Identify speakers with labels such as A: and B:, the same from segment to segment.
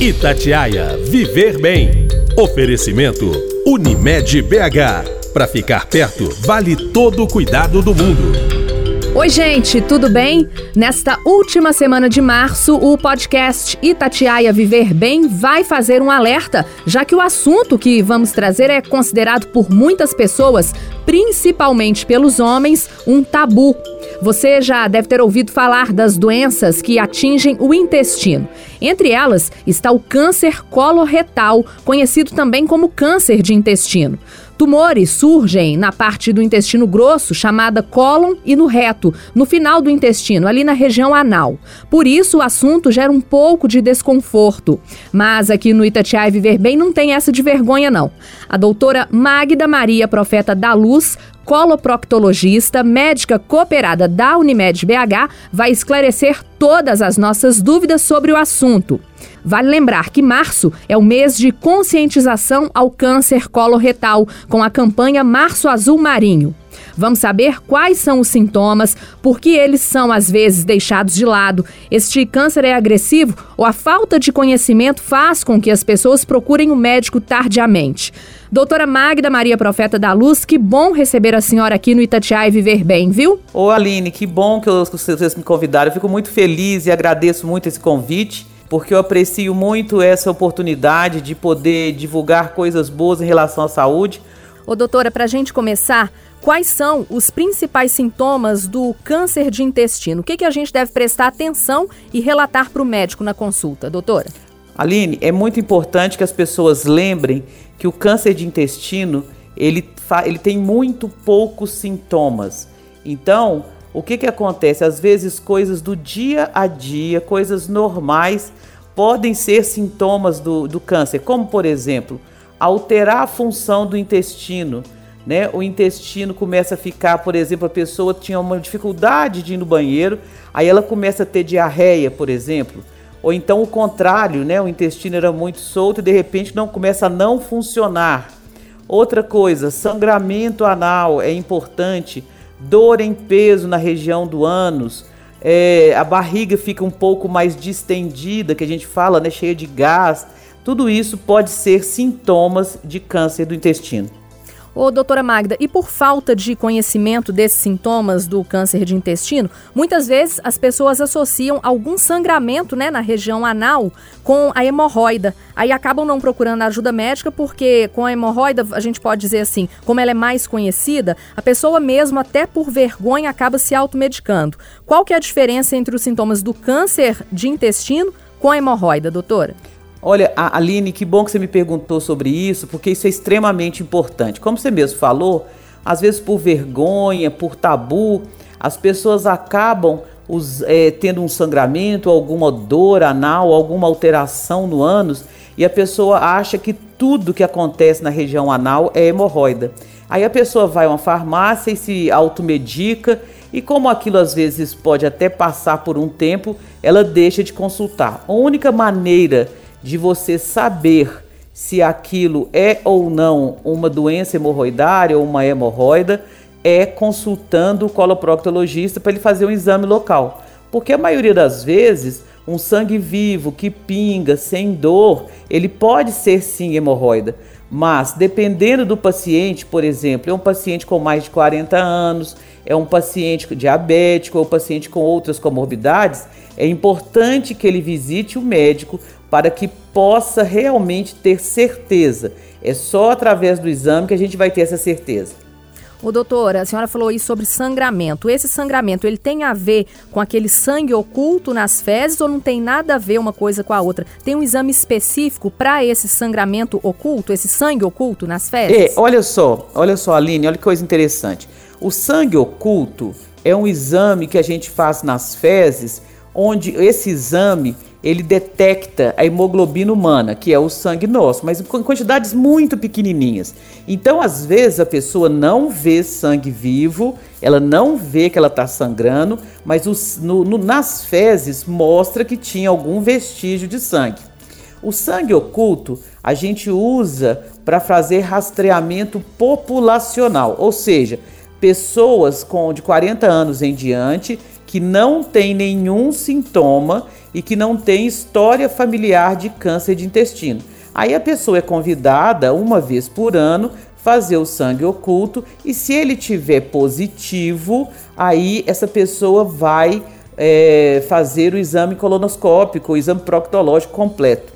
A: Itatiaia Viver Bem. Oferecimento Unimed BH. Para ficar perto, vale todo o cuidado do mundo.
B: Oi, gente, tudo bem? Nesta última semana de março, o podcast Itatiaia Viver Bem vai fazer um alerta, já que o assunto que vamos trazer é considerado por muitas pessoas, principalmente pelos homens, um tabu. Você já deve ter ouvido falar das doenças que atingem o intestino. Entre elas está o câncer coloretal, conhecido também como câncer de intestino. Tumores surgem na parte do intestino grosso, chamada cólon, e no reto, no final do intestino, ali na região anal. Por isso, o assunto gera um pouco de desconforto. Mas aqui no Itatiaia Viver Bem não tem essa de vergonha, não. A doutora Magda Maria Profeta da Luz coloproctologista, médica cooperada da Unimed BH, vai esclarecer todas as nossas dúvidas sobre o assunto. Vale lembrar que março é o mês de conscientização ao câncer coloretal, com a campanha Março Azul Marinho. Vamos saber quais são os sintomas, por que eles são às vezes deixados de lado. Este câncer é agressivo ou a falta de conhecimento faz com que as pessoas procurem o médico tardiamente. Doutora Magda Maria Profeta da Luz, que bom receber a senhora aqui no Itatiaia e viver bem, viu?
C: Ô Aline, que bom que vocês me convidaram. Eu fico muito feliz e agradeço muito esse convite porque eu aprecio muito essa oportunidade de poder divulgar coisas boas em relação à saúde.
B: Ô doutora, para a gente começar, quais são os principais sintomas do câncer de intestino? O que, que a gente deve prestar atenção e relatar para o médico na consulta, doutora?
C: Aline, é muito importante que as pessoas lembrem que o câncer de intestino ele, ele tem muito poucos sintomas. Então, o que, que acontece? Às vezes, coisas do dia a dia, coisas normais, podem ser sintomas do, do câncer, como por exemplo, alterar a função do intestino. Né? O intestino começa a ficar, por exemplo, a pessoa tinha uma dificuldade de ir no banheiro, aí ela começa a ter diarreia, por exemplo. Ou então o contrário, né? O intestino era muito solto e de repente não começa a não funcionar. Outra coisa, sangramento anal é importante, dor em peso na região do ânus, é, a barriga fica um pouco mais distendida, que a gente fala, né, cheia de gás. Tudo isso pode ser sintomas de câncer do intestino.
B: Ô, doutora Magda, e por falta de conhecimento desses sintomas do câncer de intestino, muitas vezes as pessoas associam algum sangramento né, na região anal com a hemorroida. Aí acabam não procurando ajuda médica porque com a hemorroida, a gente pode dizer assim, como ela é mais conhecida, a pessoa mesmo, até por vergonha, acaba se automedicando. Qual que é a diferença entre os sintomas do câncer de intestino com a hemorroida, doutora?
C: Olha, Aline, que bom que você me perguntou sobre isso, porque isso é extremamente importante. Como você mesmo falou, às vezes por vergonha, por tabu, as pessoas acabam os, é, tendo um sangramento, alguma dor anal, alguma alteração no ânus, e a pessoa acha que tudo que acontece na região anal é hemorroida. Aí a pessoa vai a uma farmácia e se automedica, e como aquilo às vezes pode até passar por um tempo, ela deixa de consultar. A única maneira de você saber se aquilo é ou não uma doença hemorroidária ou uma hemorroida é consultando o coloproctologista para ele fazer um exame local. Porque a maioria das vezes, um sangue vivo que pinga sem dor, ele pode ser sim hemorroida. Mas dependendo do paciente, por exemplo, é um paciente com mais de 40 anos, é um paciente diabético ou paciente com outras comorbidades, é importante que ele visite o médico para que possa realmente ter certeza. É só através do exame que a gente vai ter essa certeza.
B: O doutora, a senhora falou aí sobre sangramento. Esse sangramento, ele tem a ver com aquele sangue oculto nas fezes ou não tem nada a ver uma coisa com a outra? Tem um exame específico para esse sangramento oculto, esse sangue oculto nas fezes?
C: É, olha só, olha só, Aline, olha que coisa interessante. O sangue oculto é um exame que a gente faz nas fezes, onde esse exame ele detecta a hemoglobina humana, que é o sangue nosso, mas em quantidades muito pequenininhas. Então, às vezes, a pessoa não vê sangue vivo, ela não vê que ela está sangrando, mas os, no, no, nas fezes mostra que tinha algum vestígio de sangue. O sangue oculto a gente usa para fazer rastreamento populacional, ou seja, pessoas com de 40 anos em diante que não tem nenhum sintoma e que não tem história familiar de câncer de intestino. Aí a pessoa é convidada uma vez por ano fazer o sangue oculto e se ele tiver positivo, aí essa pessoa vai é, fazer o exame colonoscópico, o exame proctológico completo.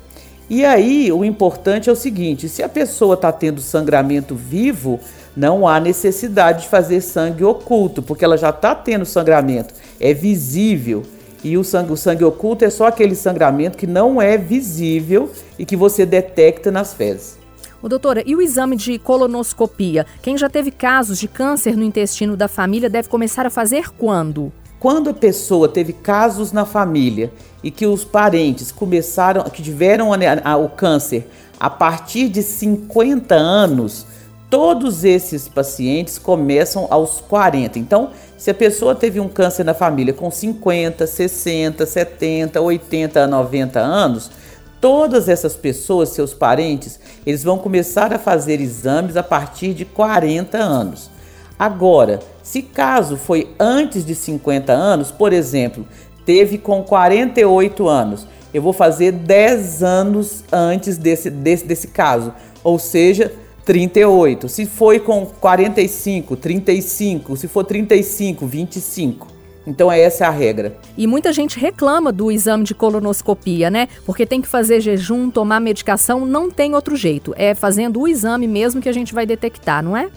C: E aí o importante é o seguinte: se a pessoa está tendo sangramento vivo, não há necessidade de fazer sangue oculto, porque ela já está tendo sangramento, é visível. E o sangue, o sangue oculto é só aquele sangramento que não é visível e que você detecta nas fezes.
B: O doutora, e o exame de colonoscopia? Quem já teve casos de câncer no intestino da família deve começar a fazer quando?
C: Quando a pessoa teve casos na família e que os parentes começaram, que tiveram o câncer a partir de 50 anos, todos esses pacientes começam aos 40. Então, se a pessoa teve um câncer na família com 50, 60, 70, 80, 90 anos, todas essas pessoas, seus parentes, eles vão começar a fazer exames a partir de 40 anos. Agora, se caso foi antes de 50 anos, por exemplo, teve com 48 anos, eu vou fazer 10 anos antes desse, desse, desse caso, ou seja, 38. Se foi com 45, 35. Se for 35, 25. Então essa é a regra.
B: E muita gente reclama do exame de colonoscopia, né? Porque tem que fazer jejum, tomar medicação, não tem outro jeito. É fazendo o exame mesmo que a gente vai detectar, não é?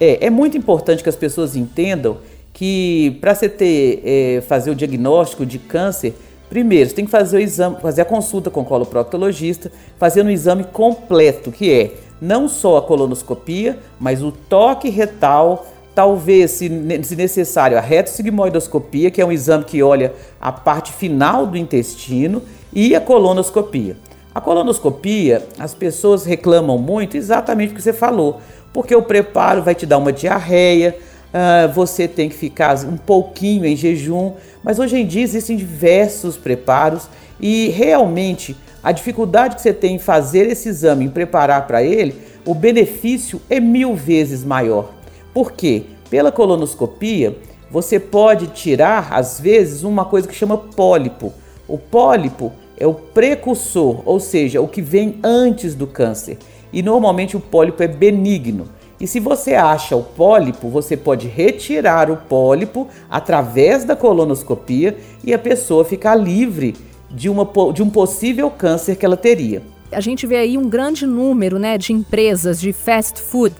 C: É, é muito importante que as pessoas entendam que para você ter, é, fazer o diagnóstico de câncer, primeiro você tem que fazer o exame, fazer a consulta com o coloproctologista, fazendo um exame completo, que é não só a colonoscopia, mas o toque retal, talvez, se, necessário, a retossigmoidoscopia, que é um exame que olha a parte final do intestino, e a colonoscopia. A colonoscopia, as pessoas reclamam muito exatamente o que você falou, porque o preparo vai te dar uma diarreia, uh, você tem que ficar um pouquinho em jejum, mas hoje em dia existem diversos preparos e realmente a dificuldade que você tem em fazer esse exame, em preparar para ele, o benefício é mil vezes maior. Por quê? Pela colonoscopia, você pode tirar, às vezes, uma coisa que chama pólipo. O pólipo é o precursor, ou seja, o que vem antes do câncer. E normalmente o pólipo é benigno. E se você acha o pólipo, você pode retirar o pólipo através da colonoscopia e a pessoa ficar livre de, uma, de um possível câncer que ela teria.
B: A gente vê aí um grande número né, de empresas de fast food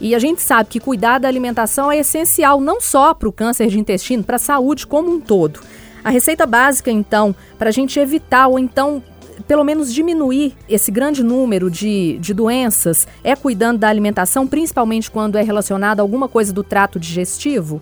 B: e a gente sabe que cuidar da alimentação é essencial não só para o câncer de intestino, para a saúde como um todo. A receita básica, então, para a gente evitar ou então pelo menos diminuir esse grande número de, de doenças é cuidando da alimentação, principalmente quando é relacionada a alguma coisa do trato digestivo?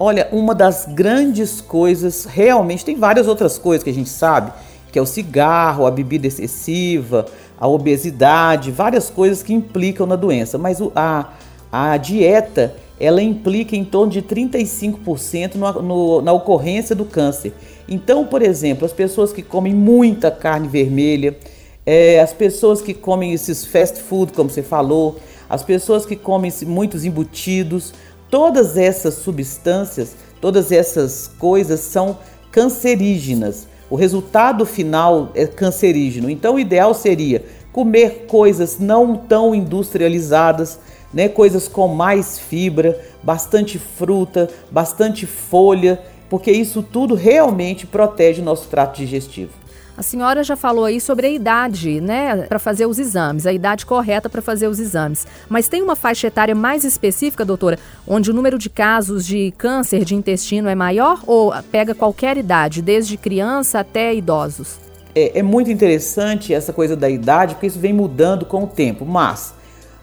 C: Olha, uma das grandes coisas, realmente, tem várias outras coisas que a gente sabe, que é o cigarro, a bebida excessiva, a obesidade, várias coisas que implicam na doença. Mas a, a dieta, ela implica em torno de 35% no, no, na ocorrência do câncer. Então, por exemplo, as pessoas que comem muita carne vermelha, é, as pessoas que comem esses fast food, como você falou, as pessoas que comem muitos embutidos, todas essas substâncias, todas essas coisas são cancerígenas. O resultado final é cancerígeno. Então, o ideal seria comer coisas não tão industrializadas, né? coisas com mais fibra, bastante fruta, bastante folha porque isso tudo realmente protege o nosso trato digestivo.
B: A senhora já falou aí sobre a idade, né, para fazer os exames, a idade correta para fazer os exames. Mas tem uma faixa etária mais específica, doutora, onde o número de casos de câncer de intestino é maior ou pega qualquer idade, desde criança até idosos?
C: É, é muito interessante essa coisa da idade, porque isso vem mudando com o tempo. Mas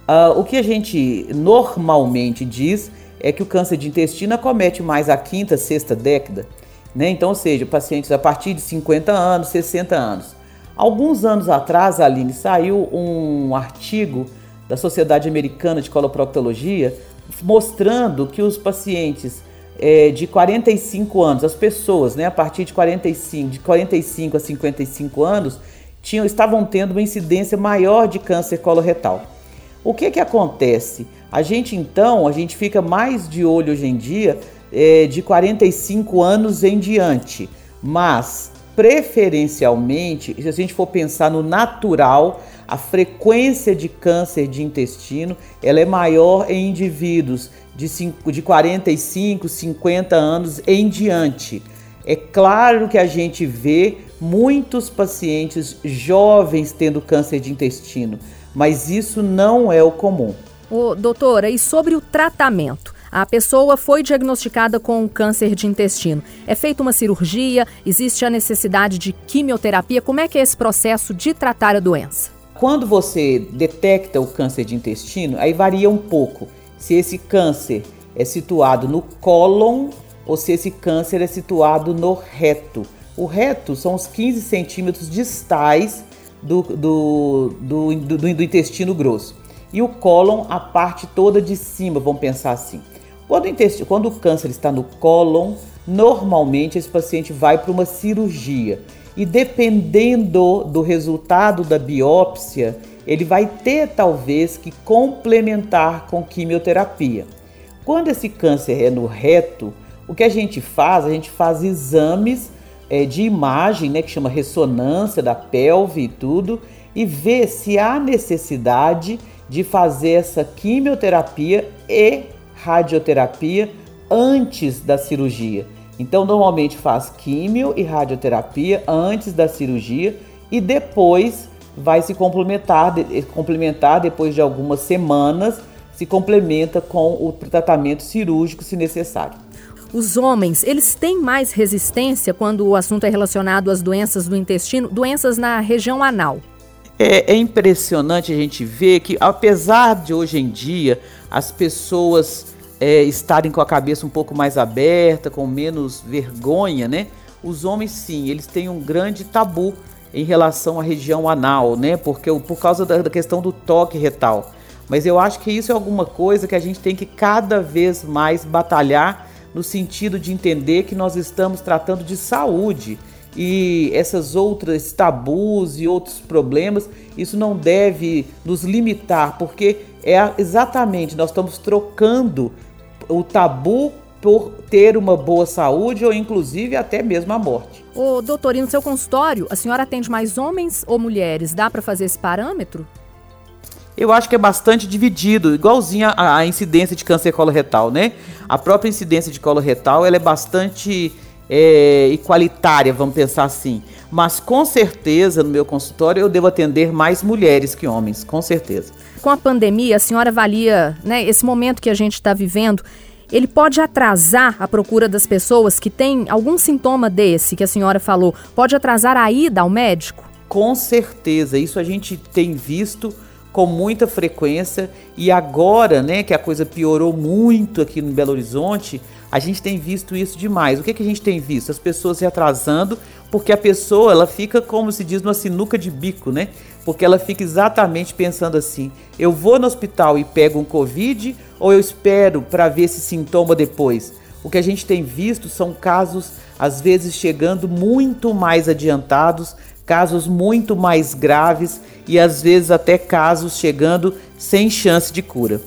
C: uh, o que a gente normalmente diz é que o câncer de intestino acomete mais a quinta, sexta década, né? Então, ou seja, pacientes a partir de 50 anos, 60 anos. Alguns anos atrás, Aline, saiu um artigo da Sociedade Americana de Coloproctologia mostrando que os pacientes é, de 45 anos, as pessoas, né, a partir de 45, de 45 a 55 anos, tinham, estavam tendo uma incidência maior de câncer coloretal. O que que acontece? A gente então, a gente fica mais de olho hoje em dia é, de 45 anos em diante, mas preferencialmente, se a gente for pensar no natural, a frequência de câncer de intestino ela é maior em indivíduos de, 5, de 45, 50 anos em diante. É claro que a gente vê muitos pacientes jovens tendo câncer de intestino, mas isso não é o comum.
B: Ô, doutora, e sobre o tratamento? A pessoa foi diagnosticada com câncer de intestino. É feita uma cirurgia? Existe a necessidade de quimioterapia? Como é que é esse processo de tratar a doença?
C: Quando você detecta o câncer de intestino, aí varia um pouco se esse câncer é situado no cólon ou se esse câncer é situado no reto. O reto são os 15 centímetros distais do, do, do, do, do intestino grosso. E o cólon, a parte toda de cima, vamos pensar assim. Quando quando o câncer está no cólon, normalmente esse paciente vai para uma cirurgia. E dependendo do resultado da biópsia, ele vai ter talvez que complementar com quimioterapia. Quando esse câncer é no reto, o que a gente faz? A gente faz exames é, de imagem, né, que chama ressonância da pelve e tudo, e vê se há necessidade de fazer essa quimioterapia e radioterapia antes da cirurgia. Então, normalmente faz químio e radioterapia antes da cirurgia e depois vai se complementar, complementar depois de algumas semanas, se complementa com o tratamento cirúrgico se necessário.
B: Os homens, eles têm mais resistência quando o assunto é relacionado às doenças do intestino, doenças na região anal.
C: É, é impressionante a gente ver que, apesar de hoje em dia as pessoas é, estarem com a cabeça um pouco mais aberta, com menos vergonha, né? Os homens sim, eles têm um grande tabu em relação à região anal, né? Porque por causa da, da questão do toque retal. Mas eu acho que isso é alguma coisa que a gente tem que cada vez mais batalhar no sentido de entender que nós estamos tratando de saúde e essas outras tabus e outros problemas, isso não deve nos limitar, porque é exatamente nós estamos trocando o tabu por ter uma boa saúde ou inclusive até mesmo a morte.
B: Ô, doutor, e no seu consultório, a senhora atende mais homens ou mulheres? Dá para fazer esse parâmetro?
C: Eu acho que é bastante dividido, igualzinho a, a incidência de câncer coloretal, né? A própria incidência de coloretal ela é bastante é, igualitária, vamos pensar assim. Mas com certeza no meu consultório eu devo atender mais mulheres que homens, com certeza.
B: Com a pandemia, a senhora avalia né, esse momento que a gente está vivendo ele pode atrasar a procura das pessoas que têm algum sintoma desse que a senhora falou? Pode atrasar a ida ao médico?
C: Com certeza, isso a gente tem visto com muita frequência e agora, né, que a coisa piorou muito aqui no Belo Horizonte, a gente tem visto isso demais. O que, que a gente tem visto? As pessoas se atrasando porque a pessoa ela fica, como se diz, numa sinuca de bico, né? Porque ela fica exatamente pensando assim: eu vou no hospital e pego um Covid ou eu espero para ver esse sintoma depois? O que a gente tem visto são casos, às vezes, chegando muito mais adiantados, casos muito mais graves e às vezes até casos chegando sem chance de cura.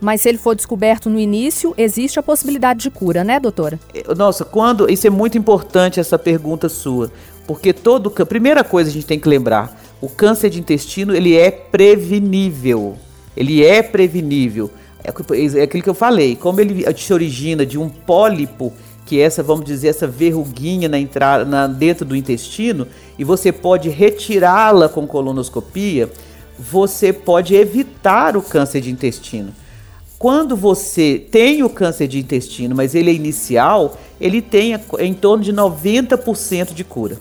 B: Mas se ele for descoberto no início, existe a possibilidade de cura, né, doutora?
C: É, nossa, quando. Isso é muito importante essa pergunta sua. Porque todo. Primeira coisa a gente tem que lembrar: o câncer de intestino ele é prevenível. Ele é prevenível. É, é aquilo que eu falei. Como ele se origina de um pólipo, que é essa, vamos dizer, essa verruguinha na entrada, na, dentro do intestino, e você pode retirá-la com colonoscopia, você pode evitar o câncer de intestino. Quando você tem o câncer de intestino, mas ele é inicial, ele tem em torno de 90% de cura.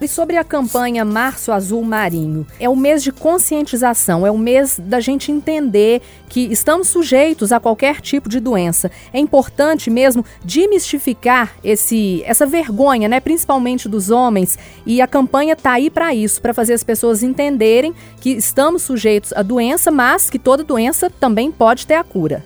B: E sobre a campanha Março Azul Marinho, é o mês de conscientização, é o mês da gente entender que estamos sujeitos a qualquer tipo de doença. É importante mesmo demistificar esse, essa vergonha, né, principalmente dos homens, e a campanha está aí para isso, para fazer as pessoas entenderem que estamos sujeitos à doença, mas que toda doença também pode ter a cura.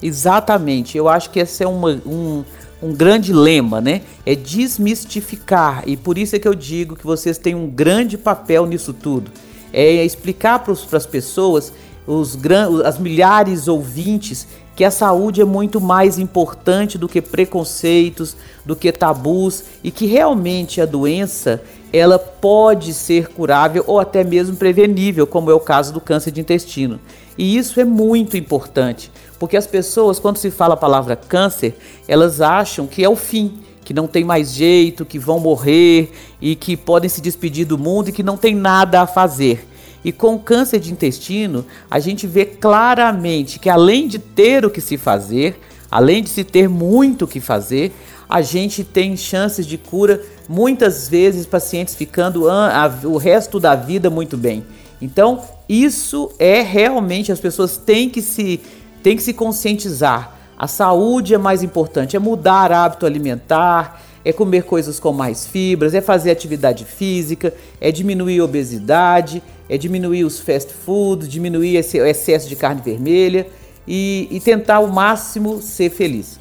C: Exatamente, eu acho que esse é uma, um um grande lema, né? É desmistificar. E por isso é que eu digo que vocês têm um grande papel nisso tudo. É explicar para as pessoas, os as milhares ouvintes, que a saúde é muito mais importante do que preconceitos, do que tabus e que realmente a doença ela pode ser curável ou até mesmo prevenível, como é o caso do câncer de intestino. E isso é muito importante, porque as pessoas, quando se fala a palavra câncer, elas acham que é o fim, que não tem mais jeito, que vão morrer e que podem se despedir do mundo e que não tem nada a fazer. E com câncer de intestino, a gente vê claramente que além de ter o que se fazer, além de se ter muito o que fazer, a gente tem chances de cura, muitas vezes pacientes ficando o resto da vida muito bem. Então, isso é realmente as pessoas têm que se têm que se conscientizar. A saúde é mais importante, é mudar hábito alimentar, é comer coisas com mais fibras, é fazer atividade física, é diminuir a obesidade, é diminuir os fast food, diminuir esse excesso de carne vermelha e, e tentar ao máximo ser feliz.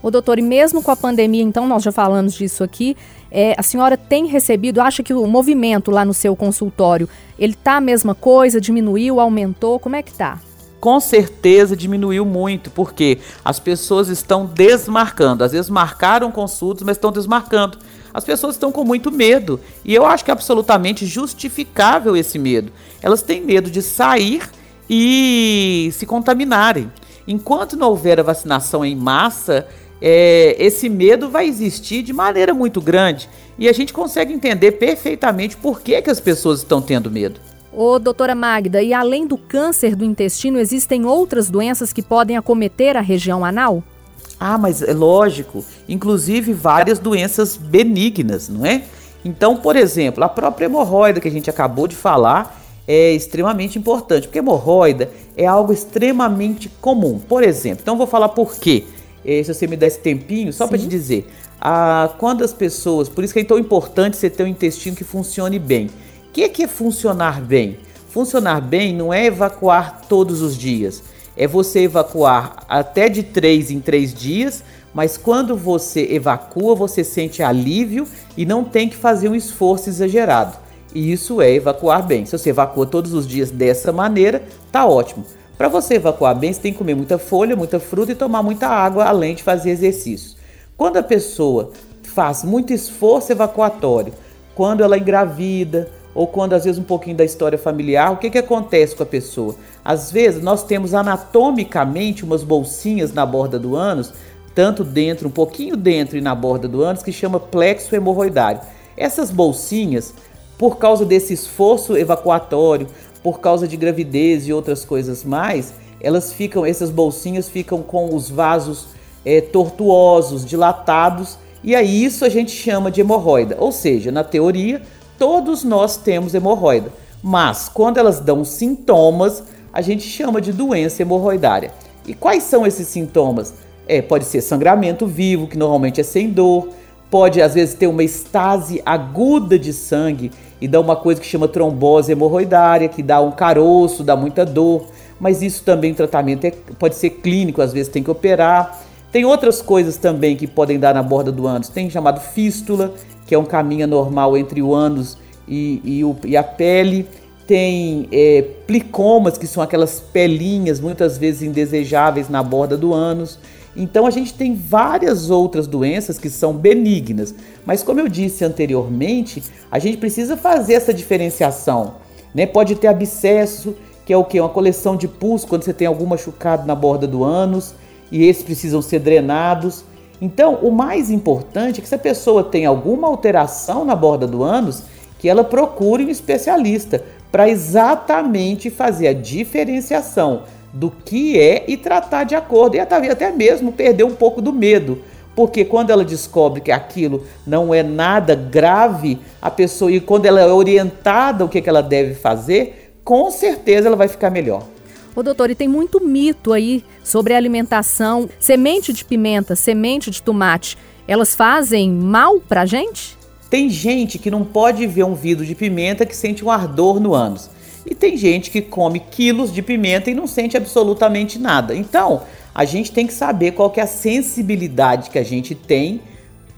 B: O doutor, e mesmo com a pandemia, então nós já falamos disso aqui, é, a senhora tem recebido, acha que o movimento lá no seu consultório, ele tá a mesma coisa, diminuiu, aumentou, como é que tá?
C: Com certeza diminuiu muito, porque as pessoas estão desmarcando. Às vezes marcaram consultas, mas estão desmarcando. As pessoas estão com muito medo. E eu acho que é absolutamente justificável esse medo. Elas têm medo de sair e se contaminarem. Enquanto não houver a vacinação em massa, é, esse medo vai existir de maneira muito grande. E a gente consegue entender perfeitamente por que, que as pessoas estão tendo medo.
B: Ô, doutora Magda, e além do câncer do intestino, existem outras doenças que podem acometer a região anal?
C: Ah, mas é lógico. Inclusive várias doenças benignas, não é? Então, por exemplo, a própria hemorroida que a gente acabou de falar é extremamente importante, porque hemorroida é algo extremamente comum. Por exemplo, então vou falar por quê. Eh, se você me der esse tempinho, só para te dizer, ah, quando as pessoas, por isso que é tão importante você ter um intestino que funcione bem. O que, que é funcionar bem? Funcionar bem não é evacuar todos os dias, é você evacuar até de três em três dias, mas quando você evacua, você sente alívio e não tem que fazer um esforço exagerado. E isso é evacuar bem. Se você evacua todos os dias dessa maneira, tá ótimo. Para você evacuar bem, você tem que comer muita folha, muita fruta e tomar muita água, além de fazer exercícios. Quando a pessoa faz muito esforço evacuatório, quando ela engravida, ou quando às vezes um pouquinho da história familiar, o que, que acontece com a pessoa? Às vezes nós temos anatomicamente umas bolsinhas na borda do ânus, tanto dentro, um pouquinho dentro e na borda do ânus, que chama plexo hemorroidário. Essas bolsinhas, por causa desse esforço evacuatório, por causa de gravidez e outras coisas mais, elas ficam, essas bolsinhas ficam com os vasos é, tortuosos, dilatados, e aí isso a gente chama de hemorroida. Ou seja, na teoria, todos nós temos hemorroida, mas quando elas dão sintomas, a gente chama de doença hemorroidária. E quais são esses sintomas? É, pode ser sangramento vivo, que normalmente é sem dor, pode às vezes ter uma estase aguda de sangue e dá uma coisa que chama trombose hemorroidária, que dá um caroço, dá muita dor, mas isso também tratamento é, pode ser clínico, às vezes tem que operar. Tem outras coisas também que podem dar na borda do ânus, tem chamado fístula, que é um caminho normal entre o ânus e, e, o, e a pele. Tem é, plicomas, que são aquelas pelinhas muitas vezes indesejáveis na borda do ânus. Então a gente tem várias outras doenças que são benignas, mas como eu disse anteriormente, a gente precisa fazer essa diferenciação. Né? Pode ter abscesso, que é o que? Uma coleção de pus quando você tem algum machucado na borda do ânus, e esses precisam ser drenados. Então, o mais importante é que se a pessoa tem alguma alteração na borda do ânus, que ela procure um especialista para exatamente fazer a diferenciação do que é e tratar de acordo. E até mesmo perder um pouco do medo. Porque quando ela descobre que aquilo não é nada grave, a pessoa, e quando ela é orientada o que, que ela deve fazer, com certeza ela vai ficar melhor.
B: Ô doutor, e tem muito mito aí sobre a alimentação. Semente de pimenta, semente de tomate, elas fazem mal pra gente?
C: Tem gente que não pode ver um vidro de pimenta que sente um ardor no ânus. E tem gente que come quilos de pimenta e não sente absolutamente nada. Então, a gente tem que saber qual que é a sensibilidade que a gente tem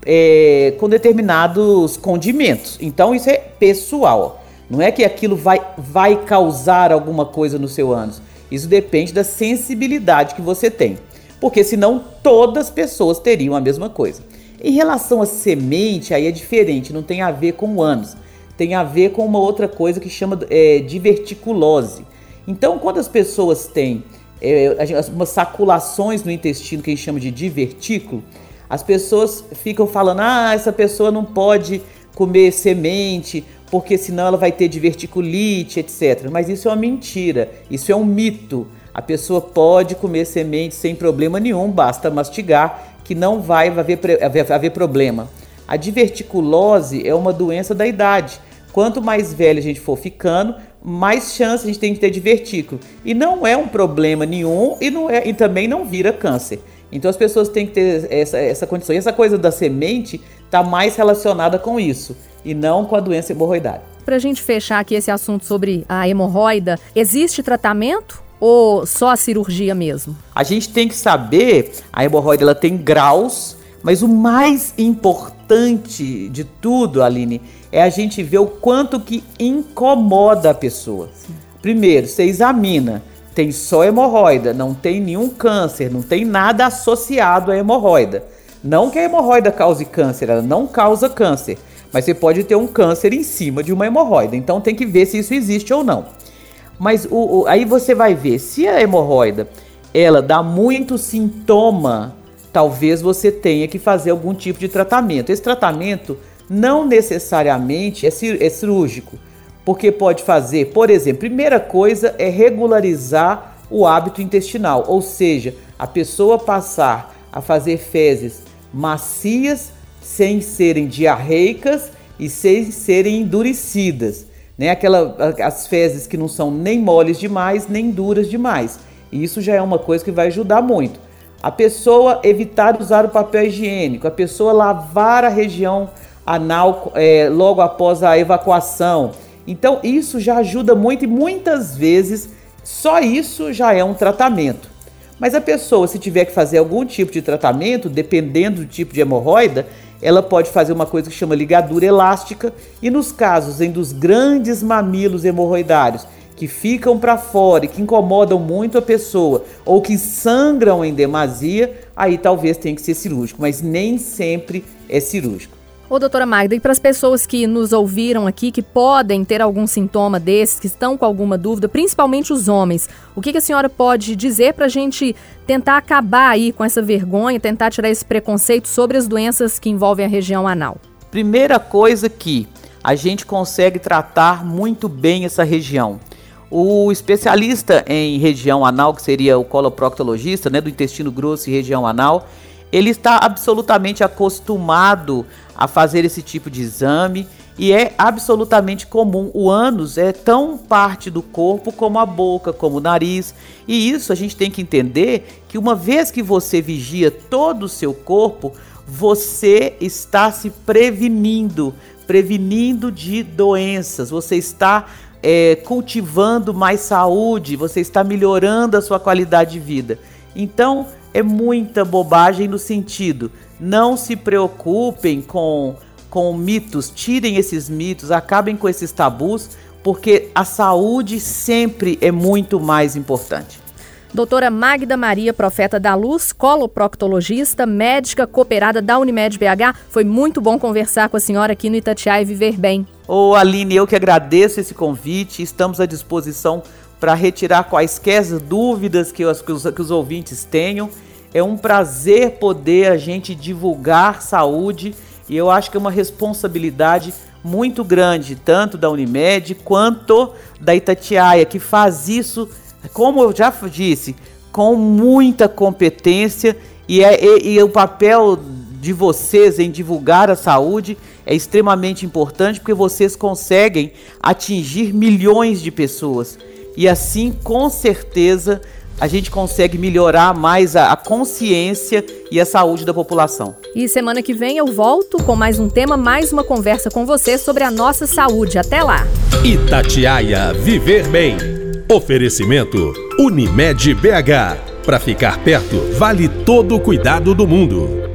C: é, com determinados condimentos. Então, isso é pessoal. Não é que aquilo vai, vai causar alguma coisa no seu ânus. Isso depende da sensibilidade que você tem. porque senão todas as pessoas teriam a mesma coisa. Em relação à semente, aí é diferente, não tem a ver com anos, tem a ver com uma outra coisa que chama é, diverticulose. Então, quando as pessoas têm é, umas saculações no intestino que a gente chama de divertículo, as pessoas ficam falando: ah, essa pessoa não pode comer semente, porque senão ela vai ter diverticulite, etc. Mas isso é uma mentira, isso é um mito. A pessoa pode comer semente sem problema nenhum, basta mastigar, que não vai haver, haver, haver problema. A diverticulose é uma doença da idade. Quanto mais velho a gente for ficando, mais chance a gente tem de ter divertículo. E não é um problema nenhum e, não é, e também não vira câncer. Então as pessoas têm que ter essa, essa condição. E essa coisa da semente está mais relacionada com isso e não com a doença hemorroidária.
B: Para a gente fechar aqui esse assunto sobre a hemorroida, existe tratamento ou só a cirurgia mesmo?
C: A gente tem que saber, a hemorroida ela tem graus, mas o mais importante de tudo, Aline, é a gente ver o quanto que incomoda a pessoa. Sim. Primeiro, você examina, tem só hemorroida, não tem nenhum câncer, não tem nada associado à hemorroida. Não que a hemorroida cause câncer, ela não causa câncer, mas você pode ter um câncer em cima de uma hemorroida. Então tem que ver se isso existe ou não. Mas o, o, aí você vai ver se a hemorroida ela dá muito sintoma, talvez você tenha que fazer algum tipo de tratamento. Esse tratamento não necessariamente é, é cirúrgico, porque pode fazer, por exemplo, primeira coisa é regularizar o hábito intestinal, ou seja, a pessoa passar a fazer fezes macias, sem serem diarreicas e sem serem endurecidas. Né? Aquela, as fezes que não são nem moles demais, nem duras demais. E isso já é uma coisa que vai ajudar muito. A pessoa evitar usar o papel higiênico, a pessoa lavar a região anal é, logo após a evacuação. Então isso já ajuda muito e muitas vezes só isso já é um tratamento. Mas a pessoa, se tiver que fazer algum tipo de tratamento, dependendo do tipo de hemorroida, ela pode fazer uma coisa que chama ligadura elástica. E nos casos em dos grandes mamilos hemorroidários que ficam para fora e que incomodam muito a pessoa ou que sangram em demasia, aí talvez tenha que ser cirúrgico, mas nem sempre é cirúrgico.
B: Ô, doutora Magda, e para as pessoas que nos ouviram aqui, que podem ter algum sintoma desses, que estão com alguma dúvida, principalmente os homens, o que, que a senhora pode dizer para a gente tentar acabar aí com essa vergonha, tentar tirar esse preconceito sobre as doenças que envolvem a região anal?
C: Primeira coisa que a gente consegue tratar muito bem essa região. O especialista em região anal, que seria o coloproctologista, né, do intestino grosso e região anal, ele está absolutamente acostumado a fazer esse tipo de exame e é absolutamente comum. O ânus é tão parte do corpo como a boca, como o nariz. E isso a gente tem que entender que uma vez que você vigia todo o seu corpo, você está se prevenindo, prevenindo de doenças. Você está é, cultivando mais saúde, você está melhorando a sua qualidade de vida. Então, é muita bobagem no sentido, não se preocupem com, com mitos, tirem esses mitos, acabem com esses tabus, porque a saúde sempre é muito mais importante.
B: Doutora Magda Maria, profeta da luz, coloproctologista, médica cooperada da Unimed BH. Foi muito bom conversar com a senhora aqui no Itatiaia e Viver Bem.
C: Ô Aline, eu que agradeço esse convite, estamos à disposição para retirar quaisquer dúvidas que os, que, os, que os ouvintes tenham. É um prazer poder a gente divulgar saúde e eu acho que é uma responsabilidade muito grande, tanto da Unimed quanto da Itatiaia, que faz isso, como eu já disse, com muita competência e, é, e, e o papel de vocês em divulgar a saúde é extremamente importante porque vocês conseguem atingir milhões de pessoas e assim, com certeza, a gente consegue melhorar mais a, a, consciência e a saúde da população.
B: E semana que vem eu volto com mais um tema, mais uma conversa com você sobre a nossa saúde. Até lá!
A: Itatiaia Viver Bem. Oferecimento Unimed BH. Para ficar perto, vale todo o cuidado do mundo.